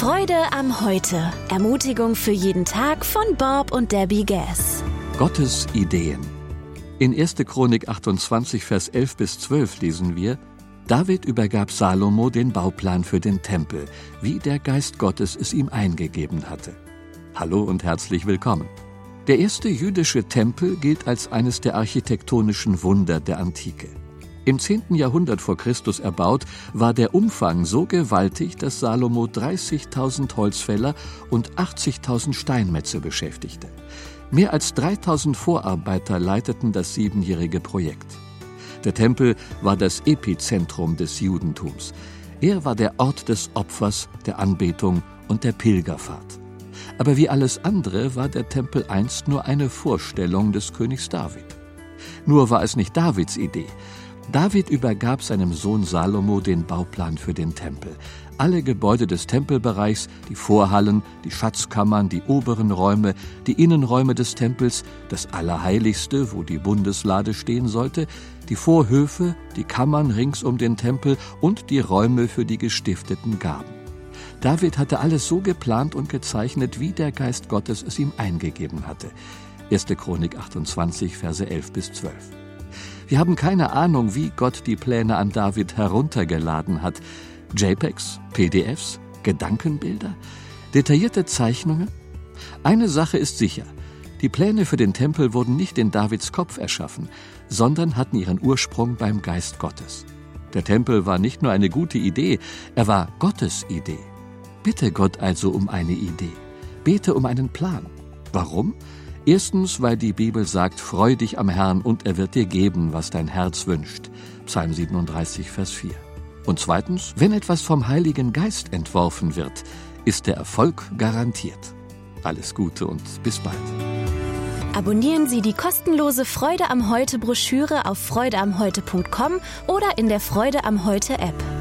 Freude am Heute. Ermutigung für jeden Tag von Bob und Debbie Gass. Gottes Ideen. In 1. Chronik 28, Vers 11 bis 12 lesen wir, David übergab Salomo den Bauplan für den Tempel, wie der Geist Gottes es ihm eingegeben hatte. Hallo und herzlich willkommen. Der erste jüdische Tempel gilt als eines der architektonischen Wunder der Antike. Im 10. Jahrhundert vor Christus erbaut, war der Umfang so gewaltig, dass Salomo 30.000 Holzfäller und 80.000 Steinmetze beschäftigte. Mehr als 3000 Vorarbeiter leiteten das siebenjährige Projekt. Der Tempel war das Epizentrum des Judentums. Er war der Ort des Opfers, der Anbetung und der Pilgerfahrt. Aber wie alles andere war der Tempel einst nur eine Vorstellung des Königs David. Nur war es nicht Davids Idee. David übergab seinem Sohn Salomo den Bauplan für den Tempel. Alle Gebäude des Tempelbereichs, die Vorhallen, die Schatzkammern, die oberen Räume, die Innenräume des Tempels, das Allerheiligste, wo die Bundeslade stehen sollte, die Vorhöfe, die Kammern rings um den Tempel und die Räume für die gestifteten Gaben. David hatte alles so geplant und gezeichnet, wie der Geist Gottes es ihm eingegeben hatte. 1. Chronik 28, Verse 11 bis 12. Wir haben keine Ahnung, wie Gott die Pläne an David heruntergeladen hat. JPEGs, PDFs, Gedankenbilder, detaillierte Zeichnungen? Eine Sache ist sicher. Die Pläne für den Tempel wurden nicht in Davids Kopf erschaffen, sondern hatten ihren Ursprung beim Geist Gottes. Der Tempel war nicht nur eine gute Idee, er war Gottes Idee. Bitte Gott also um eine Idee. Bete um einen Plan. Warum? Erstens, weil die Bibel sagt, freu dich am Herrn und er wird dir geben, was dein Herz wünscht. Psalm 37, Vers 4. Und zweitens, wenn etwas vom Heiligen Geist entworfen wird, ist der Erfolg garantiert. Alles Gute und bis bald. Abonnieren Sie die kostenlose Freude am Heute Broschüre auf freudeamheute.com oder in der Freude am Heute App.